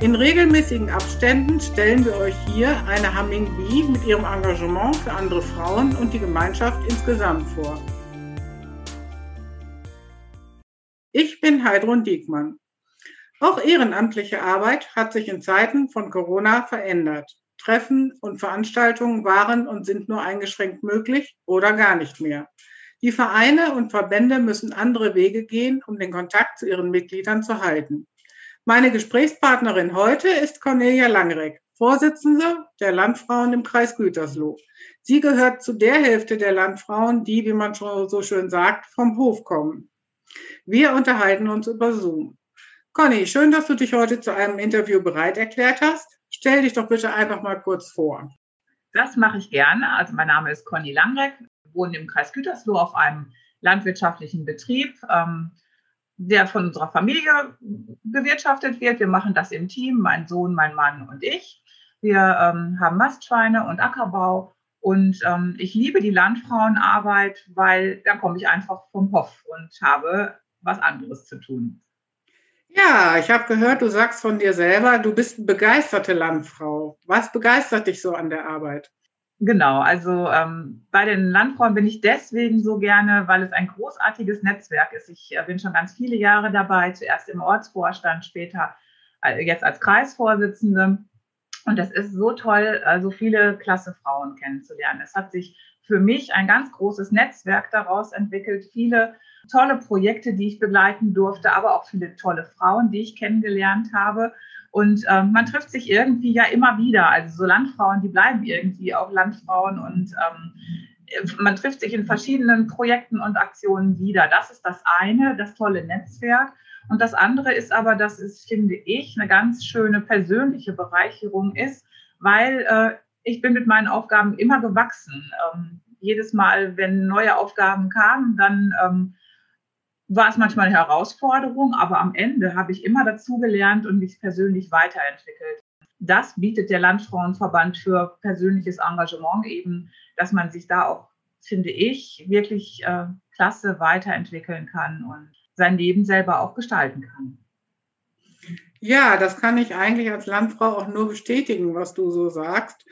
In regelmäßigen Abständen stellen wir euch hier eine Humming Bee mit ihrem Engagement für andere Frauen und die Gemeinschaft insgesamt vor. Ich bin Heidrun Diekmann. Auch ehrenamtliche Arbeit hat sich in Zeiten von Corona verändert. Treffen und Veranstaltungen waren und sind nur eingeschränkt möglich oder gar nicht mehr. Die Vereine und Verbände müssen andere Wege gehen, um den Kontakt zu ihren Mitgliedern zu halten. Meine Gesprächspartnerin heute ist Cornelia Langreck, Vorsitzende der Landfrauen im Kreis Gütersloh. Sie gehört zu der Hälfte der Landfrauen, die, wie man schon so schön sagt, vom Hof kommen. Wir unterhalten uns über Zoom. Conny, schön, dass du dich heute zu einem Interview bereit erklärt hast. Stell dich doch bitte einfach mal kurz vor. Das mache ich gerne. Also mein Name ist Conny Langreck, wohne im Kreis Gütersloh auf einem landwirtschaftlichen Betrieb. Ähm, der von unserer Familie bewirtschaftet wird. Wir machen das im Team, mein Sohn, mein Mann und ich. Wir ähm, haben Mastschweine und Ackerbau. Und ähm, ich liebe die Landfrauenarbeit, weil da komme ich einfach vom Hof und habe was anderes zu tun. Ja, ich habe gehört, du sagst von dir selber, du bist eine begeisterte Landfrau. Was begeistert dich so an der Arbeit? Genau, also ähm, bei den Landfrauen bin ich deswegen so gerne, weil es ein großartiges Netzwerk ist. Ich äh, bin schon ganz viele Jahre dabei, zuerst im Ortsvorstand, später äh, jetzt als Kreisvorsitzende. Und es ist so toll, äh, so viele klasse Frauen kennenzulernen. Es hat sich für mich ein ganz großes Netzwerk daraus entwickelt, viele tolle Projekte, die ich begleiten durfte, aber auch viele tolle Frauen, die ich kennengelernt habe. Und äh, man trifft sich irgendwie ja immer wieder. Also so Landfrauen, die bleiben irgendwie auch Landfrauen und ähm, man trifft sich in verschiedenen Projekten und Aktionen wieder. Das ist das eine, das tolle Netzwerk. Und das andere ist aber, dass es, finde ich, eine ganz schöne persönliche Bereicherung ist, weil äh, ich bin mit meinen Aufgaben immer gewachsen. Ähm, jedes Mal, wenn neue Aufgaben kamen, dann ähm, war es manchmal eine Herausforderung, aber am Ende habe ich immer dazugelernt und mich persönlich weiterentwickelt. Das bietet der Landfrauenverband für persönliches Engagement eben, dass man sich da auch, finde ich, wirklich äh, klasse weiterentwickeln kann und sein Leben selber auch gestalten kann. Ja, das kann ich eigentlich als Landfrau auch nur bestätigen, was du so sagst.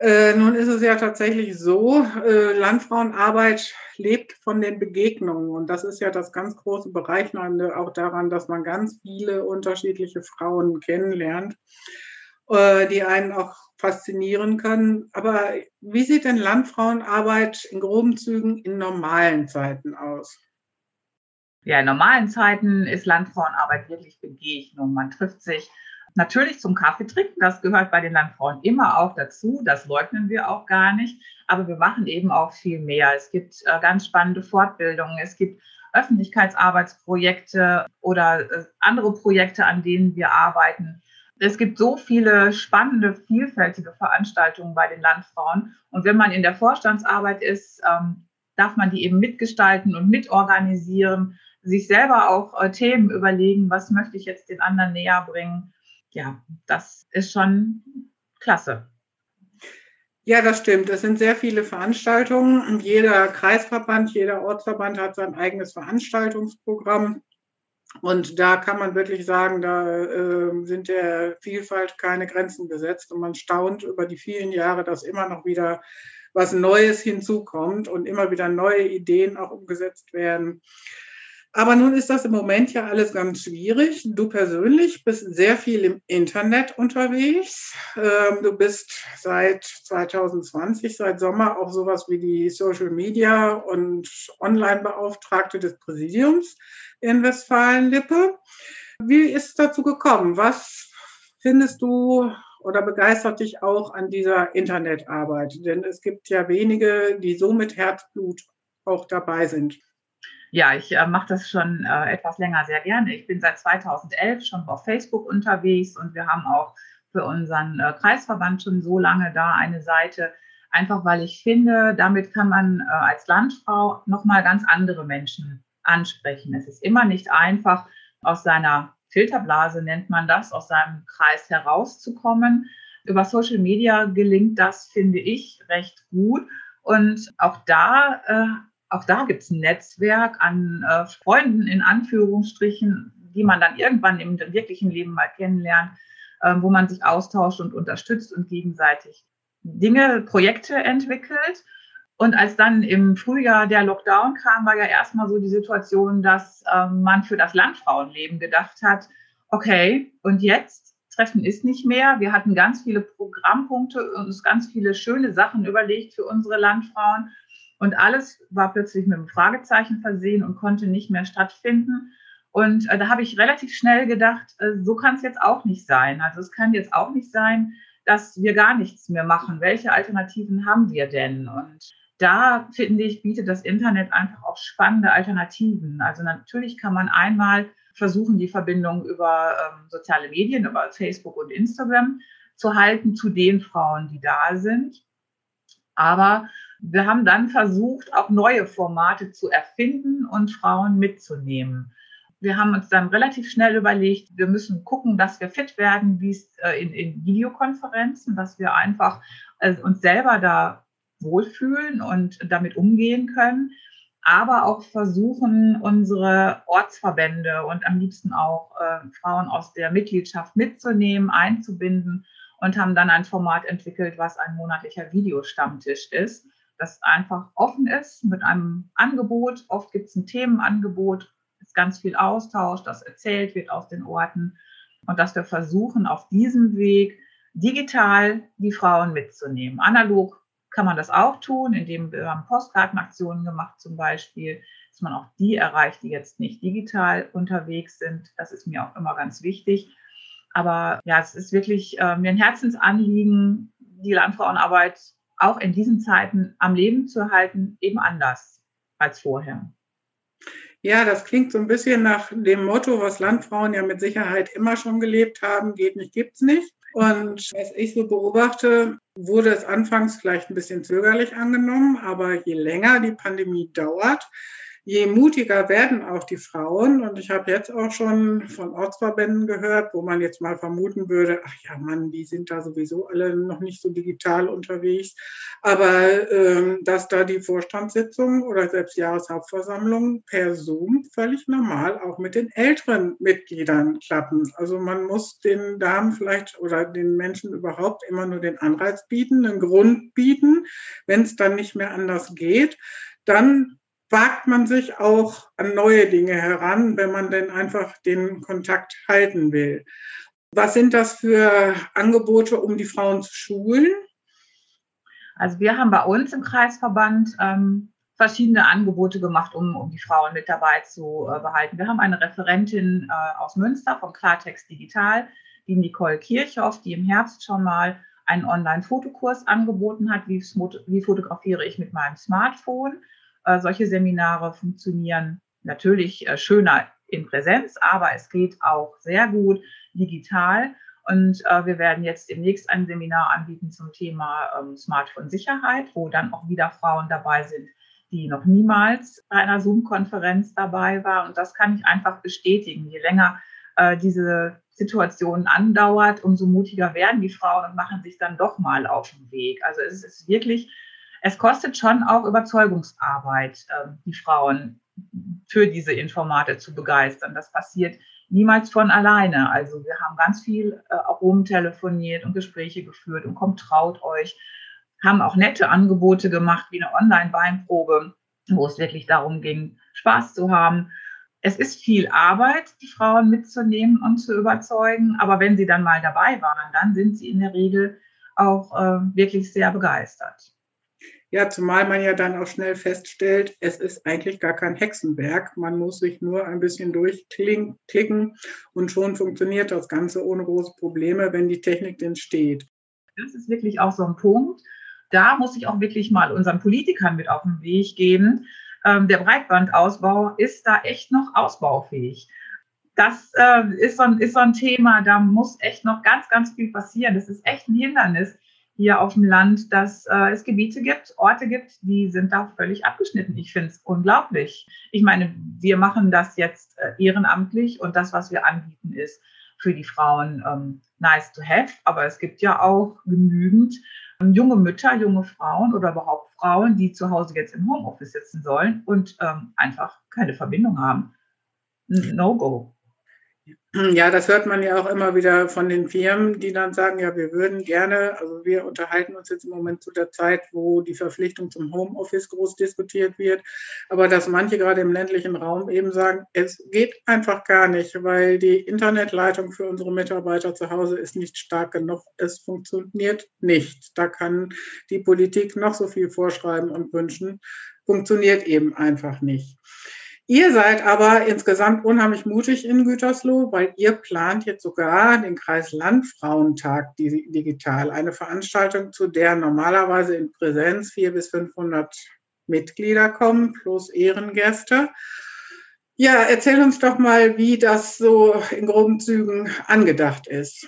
Äh, nun ist es ja tatsächlich so, äh, Landfrauenarbeit lebt von den Begegnungen. Und das ist ja das ganz große Bereichnende auch daran, dass man ganz viele unterschiedliche Frauen kennenlernt, äh, die einen auch faszinieren können. Aber wie sieht denn Landfrauenarbeit in groben Zügen in normalen Zeiten aus? Ja, in normalen Zeiten ist Landfrauenarbeit wirklich Begegnung. Man trifft sich Natürlich zum Kaffee trinken, das gehört bei den Landfrauen immer auch dazu, das leugnen wir auch gar nicht, aber wir machen eben auch viel mehr. Es gibt äh, ganz spannende Fortbildungen, es gibt Öffentlichkeitsarbeitsprojekte oder äh, andere Projekte, an denen wir arbeiten. Es gibt so viele spannende, vielfältige Veranstaltungen bei den Landfrauen. Und wenn man in der Vorstandsarbeit ist, ähm, darf man die eben mitgestalten und mitorganisieren, sich selber auch äh, Themen überlegen, was möchte ich jetzt den anderen näher bringen ja, das ist schon klasse. Ja, das stimmt. Es sind sehr viele Veranstaltungen. Jeder Kreisverband, jeder Ortsverband hat sein eigenes Veranstaltungsprogramm. Und da kann man wirklich sagen, da äh, sind der Vielfalt keine Grenzen gesetzt. Und man staunt über die vielen Jahre, dass immer noch wieder was Neues hinzukommt und immer wieder neue Ideen auch umgesetzt werden. Aber nun ist das im Moment ja alles ganz schwierig. Du persönlich bist sehr viel im Internet unterwegs. Ähm, du bist seit 2020, seit Sommer auch sowas wie die Social Media und Online-Beauftragte des Präsidiums in Westfalen-Lippe. Wie ist es dazu gekommen? Was findest du oder begeistert dich auch an dieser Internetarbeit? Denn es gibt ja wenige, die so mit Herzblut auch dabei sind. Ja, ich äh, mache das schon äh, etwas länger sehr gerne. Ich bin seit 2011 schon auf Facebook unterwegs und wir haben auch für unseren äh, Kreisverband schon so lange da eine Seite. Einfach weil ich finde, damit kann man äh, als Landfrau nochmal ganz andere Menschen ansprechen. Es ist immer nicht einfach, aus seiner Filterblase nennt man das, aus seinem Kreis herauszukommen. Über Social Media gelingt das, finde ich, recht gut. Und auch da, äh, auch da gibt es ein Netzwerk an äh, Freunden in Anführungsstrichen, die man dann irgendwann im wirklichen Leben mal kennenlernt, äh, wo man sich austauscht und unterstützt und gegenseitig Dinge, Projekte entwickelt. Und als dann im Frühjahr der Lockdown kam, war ja erstmal so die Situation, dass ähm, man für das Landfrauenleben gedacht hat, okay, und jetzt? Treffen ist nicht mehr. Wir hatten ganz viele Programmpunkte und uns ganz viele schöne Sachen überlegt für unsere Landfrauen. Und alles war plötzlich mit einem Fragezeichen versehen und konnte nicht mehr stattfinden. Und äh, da habe ich relativ schnell gedacht, äh, so kann es jetzt auch nicht sein. Also es kann jetzt auch nicht sein, dass wir gar nichts mehr machen. Welche Alternativen haben wir denn? Und da finde ich, bietet das Internet einfach auch spannende Alternativen. Also natürlich kann man einmal versuchen, die Verbindung über ähm, soziale Medien, über Facebook und Instagram zu halten zu den Frauen, die da sind. Aber wir haben dann versucht, auch neue Formate zu erfinden und Frauen mitzunehmen. Wir haben uns dann relativ schnell überlegt, wir müssen gucken, dass wir fit werden, wie es äh, in, in Videokonferenzen, dass wir einfach äh, uns selber da wohlfühlen und damit umgehen können, aber auch versuchen, unsere Ortsverbände und am liebsten auch äh, Frauen aus der Mitgliedschaft mitzunehmen, einzubinden und haben dann ein Format entwickelt, was ein monatlicher Videostammtisch ist, das einfach offen ist mit einem Angebot. Oft gibt es ein Themenangebot, ist ganz viel Austausch, das erzählt wird aus den Orten und dass wir versuchen, auf diesem Weg digital die Frauen mitzunehmen. Analog kann man das auch tun, indem wir haben Postkartenaktionen gemacht zum Beispiel, dass man auch die erreicht, die jetzt nicht digital unterwegs sind. Das ist mir auch immer ganz wichtig. Aber ja, es ist wirklich äh, mir ein Herzensanliegen, die Landfrauenarbeit auch in diesen Zeiten am Leben zu erhalten, eben anders als vorher. Ja, das klingt so ein bisschen nach dem Motto, was Landfrauen ja mit Sicherheit immer schon gelebt haben, geht nicht, gibt's nicht. Und was ich so beobachte, wurde es anfangs vielleicht ein bisschen zögerlich angenommen, aber je länger die Pandemie dauert, je mutiger werden auch die Frauen. Und ich habe jetzt auch schon von Ortsverbänden gehört, wo man jetzt mal vermuten würde, ach ja, Mann, die sind da sowieso alle noch nicht so digital unterwegs. Aber ähm, dass da die Vorstandssitzungen oder selbst Jahreshauptversammlungen per Zoom völlig normal auch mit den älteren Mitgliedern klappen. Also man muss den Damen vielleicht oder den Menschen überhaupt immer nur den Anreiz bieten, einen Grund bieten. Wenn es dann nicht mehr anders geht, dann wagt man sich auch an neue Dinge heran, wenn man denn einfach den Kontakt halten will. Was sind das für Angebote, um die Frauen zu schulen? Also wir haben bei uns im Kreisverband ähm, verschiedene Angebote gemacht, um, um die Frauen mit dabei zu äh, behalten. Wir haben eine Referentin äh, aus Münster von Klartext Digital, die Nicole Kirchhoff, die im Herbst schon mal einen Online-Fotokurs angeboten hat, wie, wie fotografiere ich mit meinem Smartphone. Äh, solche Seminare funktionieren natürlich äh, schöner in Präsenz, aber es geht auch sehr gut digital. Und äh, wir werden jetzt demnächst ein Seminar anbieten zum Thema ähm, Smartphone-Sicherheit, wo dann auch wieder Frauen dabei sind, die noch niemals bei einer Zoom-Konferenz dabei waren. Und das kann ich einfach bestätigen. Je länger äh, diese Situation andauert, umso mutiger werden die Frauen und machen sich dann doch mal auf den Weg. Also es ist wirklich es kostet schon auch Überzeugungsarbeit, äh, die Frauen für diese Informate zu begeistern. Das passiert niemals von alleine. Also wir haben ganz viel äh, auch rumtelefoniert und Gespräche geführt und kommt traut euch, haben auch nette Angebote gemacht, wie eine Online-Weinprobe, wo es wirklich darum ging, Spaß zu haben. Es ist viel Arbeit, die Frauen mitzunehmen und zu überzeugen, aber wenn sie dann mal dabei waren, dann sind sie in der Regel auch äh, wirklich sehr begeistert. Ja, zumal man ja dann auch schnell feststellt, es ist eigentlich gar kein Hexenwerk. Man muss sich nur ein bisschen durchklicken und schon funktioniert das Ganze ohne große Probleme, wenn die Technik denn steht. Das ist wirklich auch so ein Punkt. Da muss ich auch wirklich mal unseren Politikern mit auf den Weg geben. Ähm, der Breitbandausbau ist da echt noch ausbaufähig. Das äh, ist, so ein, ist so ein Thema, da muss echt noch ganz, ganz viel passieren. Das ist echt ein Hindernis hier auf dem Land, dass äh, es Gebiete gibt, Orte gibt, die sind da völlig abgeschnitten. Ich finde es unglaublich. Ich meine, wir machen das jetzt äh, ehrenamtlich und das, was wir anbieten, ist für die Frauen ähm, nice to have. Aber es gibt ja auch genügend ähm, junge Mütter, junge Frauen oder überhaupt Frauen, die zu Hause jetzt im Homeoffice sitzen sollen und ähm, einfach keine Verbindung haben. No-go. Ja, das hört man ja auch immer wieder von den Firmen, die dann sagen, ja, wir würden gerne, also wir unterhalten uns jetzt im Moment zu der Zeit, wo die Verpflichtung zum Homeoffice groß diskutiert wird, aber dass manche gerade im ländlichen Raum eben sagen, es geht einfach gar nicht, weil die Internetleitung für unsere Mitarbeiter zu Hause ist nicht stark genug, es funktioniert nicht. Da kann die Politik noch so viel vorschreiben und wünschen, funktioniert eben einfach nicht. Ihr seid aber insgesamt unheimlich mutig in Gütersloh, weil ihr plant jetzt sogar den Kreis Landfrauentag digital. Eine Veranstaltung, zu der normalerweise in Präsenz 400 bis 500 Mitglieder kommen, plus Ehrengäste. Ja, erzähl uns doch mal, wie das so in groben Zügen angedacht ist.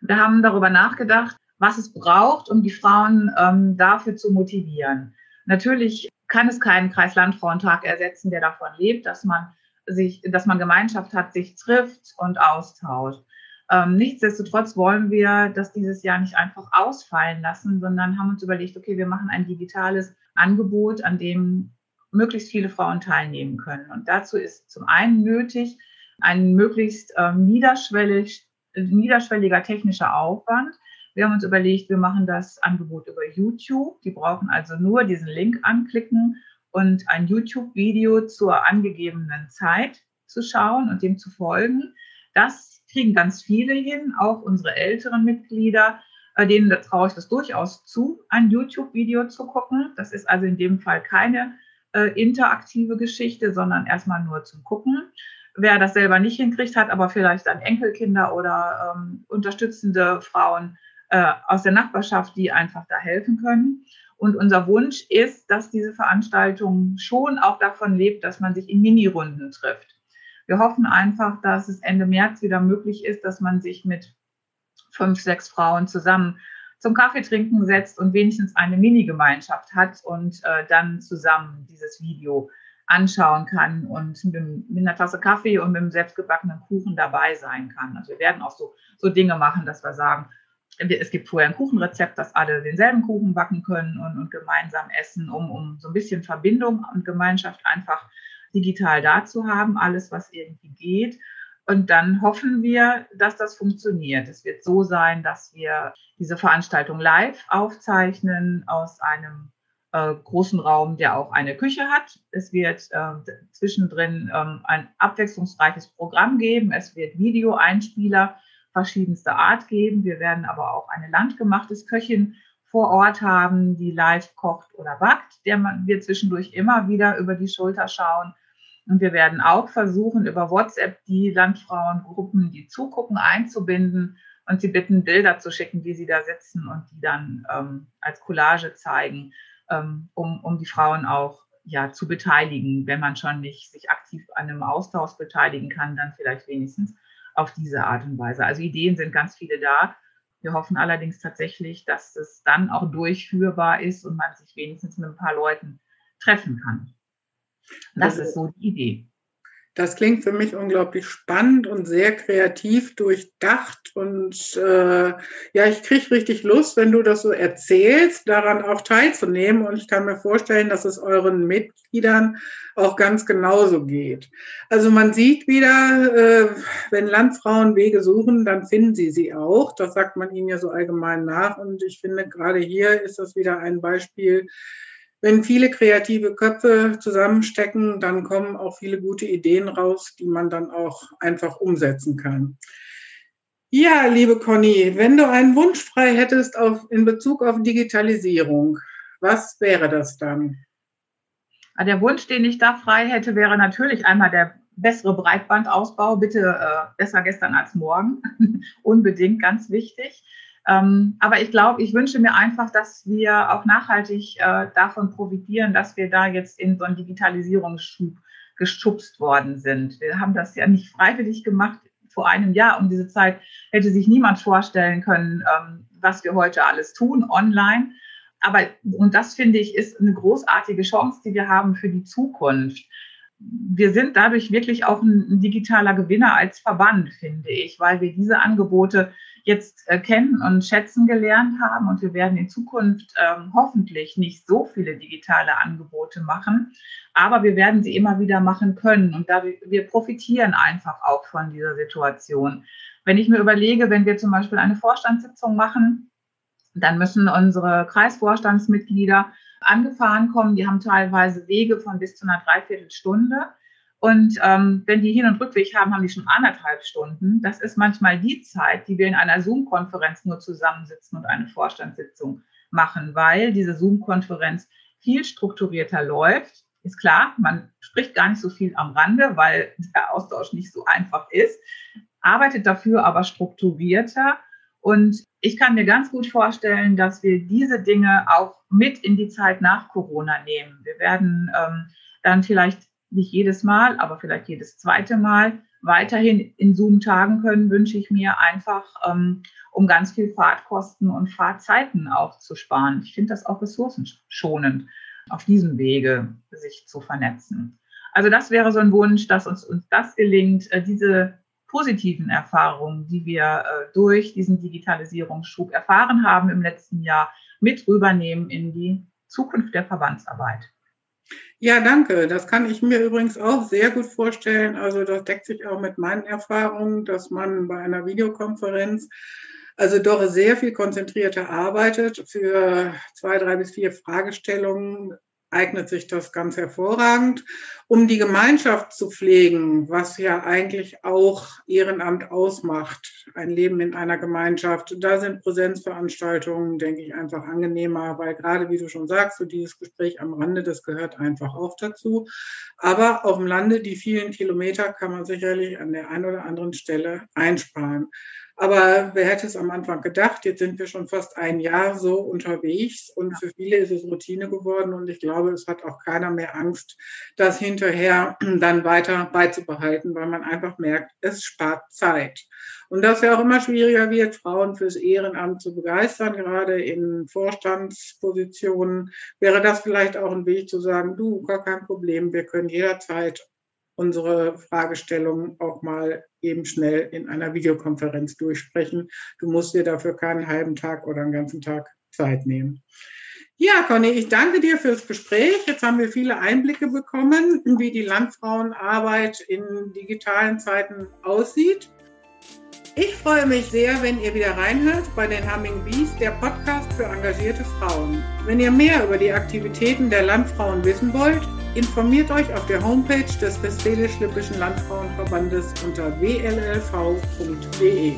Wir haben darüber nachgedacht, was es braucht, um die Frauen ähm, dafür zu motivieren. Natürlich kann es keinen Kreislandfrauentag ersetzen, der davon lebt, dass man sich, dass man Gemeinschaft hat, sich trifft und austauscht. Ähm, nichtsdestotrotz wollen wir das dieses Jahr nicht einfach ausfallen lassen, sondern haben uns überlegt, okay, wir machen ein digitales Angebot, an dem möglichst viele Frauen teilnehmen können. Und dazu ist zum einen nötig ein möglichst ähm, niederschwellig, niederschwelliger technischer Aufwand. Wir haben uns überlegt, wir machen das Angebot über YouTube. Die brauchen also nur diesen Link anklicken und ein YouTube-Video zur angegebenen Zeit zu schauen und dem zu folgen. Das kriegen ganz viele hin, auch unsere älteren Mitglieder. Denen traue ich das durchaus zu, ein YouTube-Video zu gucken. Das ist also in dem Fall keine äh, interaktive Geschichte, sondern erstmal nur zum Gucken. Wer das selber nicht hinkriegt, hat aber vielleicht dann Enkelkinder oder ähm, unterstützende Frauen, äh, aus der Nachbarschaft, die einfach da helfen können. Und unser Wunsch ist, dass diese Veranstaltung schon auch davon lebt, dass man sich in Mini-Runden trifft. Wir hoffen einfach, dass es Ende März wieder möglich ist, dass man sich mit fünf, sechs Frauen zusammen zum Kaffee trinken setzt und wenigstens eine Mini-Gemeinschaft hat und äh, dann zusammen dieses Video anschauen kann und mit, mit, einer Tasse Kaffee und mit einem selbstgebackenen Kuchen dabei sein kann. Also wir werden auch so, so Dinge machen, dass wir sagen, es gibt vorher ein Kuchenrezept, dass alle denselben Kuchen backen können und, und gemeinsam essen, um, um so ein bisschen Verbindung und Gemeinschaft einfach digital da zu haben, alles, was irgendwie geht. Und dann hoffen wir, dass das funktioniert. Es wird so sein, dass wir diese Veranstaltung live aufzeichnen aus einem äh, großen Raum, der auch eine Küche hat. Es wird äh, zwischendrin ähm, ein abwechslungsreiches Programm geben. Es wird Videoeinspieler verschiedenster Art geben. Wir werden aber auch eine landgemachtes Köchin vor Ort haben, die live kocht oder backt, der wir zwischendurch immer wieder über die Schulter schauen. Und wir werden auch versuchen, über WhatsApp die Landfrauengruppen, die zugucken, einzubinden und sie bitten, Bilder zu schicken, wie sie da sitzen und die dann ähm, als Collage zeigen, ähm, um, um die Frauen auch ja, zu beteiligen. Wenn man schon nicht sich aktiv an einem Austausch beteiligen kann, dann vielleicht wenigstens auf diese Art und Weise. Also Ideen sind ganz viele da. Wir hoffen allerdings tatsächlich, dass es dann auch durchführbar ist und man sich wenigstens mit ein paar Leuten treffen kann. Das also, ist so die Idee. Das klingt für mich unglaublich spannend und sehr kreativ durchdacht. Und äh, ja, ich kriege richtig Lust, wenn du das so erzählst, daran auch teilzunehmen. Und ich kann mir vorstellen, dass es euren Mitgliedern auch ganz genauso geht. Also man sieht wieder, äh, wenn Landfrauen Wege suchen, dann finden sie sie auch. Das sagt man ihnen ja so allgemein nach. Und ich finde, gerade hier ist das wieder ein Beispiel, wenn viele kreative Köpfe zusammenstecken, dann kommen auch viele gute Ideen raus, die man dann auch einfach umsetzen kann. Ja, liebe Conny, wenn du einen Wunsch frei hättest auf, in Bezug auf Digitalisierung, was wäre das dann? Der Wunsch, den ich da frei hätte, wäre natürlich einmal der bessere Breitbandausbau. Bitte äh, besser gestern als morgen. Unbedingt ganz wichtig. Ähm, aber ich glaube, ich wünsche mir einfach, dass wir auch nachhaltig äh, davon profitieren, dass wir da jetzt in so einen Digitalisierungsschub geschubst worden sind. Wir haben das ja nicht freiwillig gemacht vor einem Jahr. Um diese Zeit hätte sich niemand vorstellen können, ähm, was wir heute alles tun online. Aber, und das finde ich, ist eine großartige Chance, die wir haben für die Zukunft. Wir sind dadurch wirklich auch ein, digitaler Gewinner als Verband, finde ich, weil wir diese Angebote jetzt äh, kennen und schätzen gelernt haben. Und wir werden in Zukunft ähm, hoffentlich nicht so viele digitale Angebote machen, aber wir werden sie immer wieder machen können. Und da wir, wir profitieren einfach auch von dieser Situation. Wenn ich mir überlege, wenn wir zum Beispiel eine Vorstandssitzung machen, dann müssen unsere Kreisvorstandsmitglieder angefahren kommen. Die haben teilweise Wege von bis zu einer Dreiviertelstunde. Und ähm, wenn die Hin- und Rückweg haben, haben die schon anderthalb Stunden. Das ist manchmal die Zeit, die wir in einer Zoom-Konferenz nur zusammensitzen und eine Vorstandssitzung machen, weil diese Zoom-Konferenz viel strukturierter läuft. Ist klar, man spricht gar nicht so viel am Rande, weil der Austausch nicht so einfach ist, arbeitet dafür aber strukturierter. Und ich kann mir ganz gut vorstellen, dass wir diese Dinge auch mit in die Zeit nach Corona nehmen. Wir werden ähm, dann vielleicht nicht jedes Mal, aber vielleicht jedes zweite Mal weiterhin in Zoom tagen können, wünsche ich mir einfach, ähm, um ganz viel Fahrtkosten und Fahrzeiten auch zu sparen. Ich finde das auch ressourcenschonend, auf diesem Wege sich zu vernetzen. Also das wäre so ein Wunsch, dass uns, uns das gelingt, äh, diese positiven Erfahrungen, die wir äh, durch diesen Digitalisierungsschub erfahren haben im letzten Jahr, mit rübernehmen in die Zukunft der Verbandsarbeit. Ja, danke. Das kann ich mir übrigens auch sehr gut vorstellen. Also das deckt sich auch mit meinen Erfahrungen, dass man bei einer Videokonferenz also doch sehr viel konzentrierter arbeitet für zwei, drei bis vier Fragestellungen eignet sich das ganz hervorragend. Um die Gemeinschaft zu pflegen, was ja eigentlich auch Ehrenamt ausmacht, ein Leben in einer Gemeinschaft, da sind Präsenzveranstaltungen, denke ich, einfach angenehmer, weil gerade, wie du schon sagst, so dieses Gespräch am Rande, das gehört einfach auch dazu. Aber auf dem Lande, die vielen Kilometer kann man sicherlich an der einen oder anderen Stelle einsparen. Aber wer hätte es am Anfang gedacht? Jetzt sind wir schon fast ein Jahr so unterwegs und für viele ist es Routine geworden und ich glaube, es hat auch keiner mehr Angst, das hinterher dann weiter beizubehalten, weil man einfach merkt, es spart Zeit. Und dass ja auch immer schwieriger wird, Frauen fürs Ehrenamt zu begeistern, gerade in Vorstandspositionen, wäre das vielleicht auch ein Weg zu sagen, du, gar kein Problem, wir können jederzeit unsere Fragestellungen auch mal eben schnell in einer Videokonferenz durchsprechen. Du musst dir dafür keinen halben Tag oder einen ganzen Tag Zeit nehmen. Ja, Conny, ich danke dir fürs Gespräch. Jetzt haben wir viele Einblicke bekommen, wie die Landfrauenarbeit in digitalen Zeiten aussieht. Ich freue mich sehr, wenn ihr wieder reinhört bei den Humming Bees, der Podcast für engagierte Frauen. Wenn ihr mehr über die Aktivitäten der Landfrauen wissen wollt, Informiert euch auf der Homepage des Westfälisch-Lippischen Landfrauenverbandes unter wllv.de.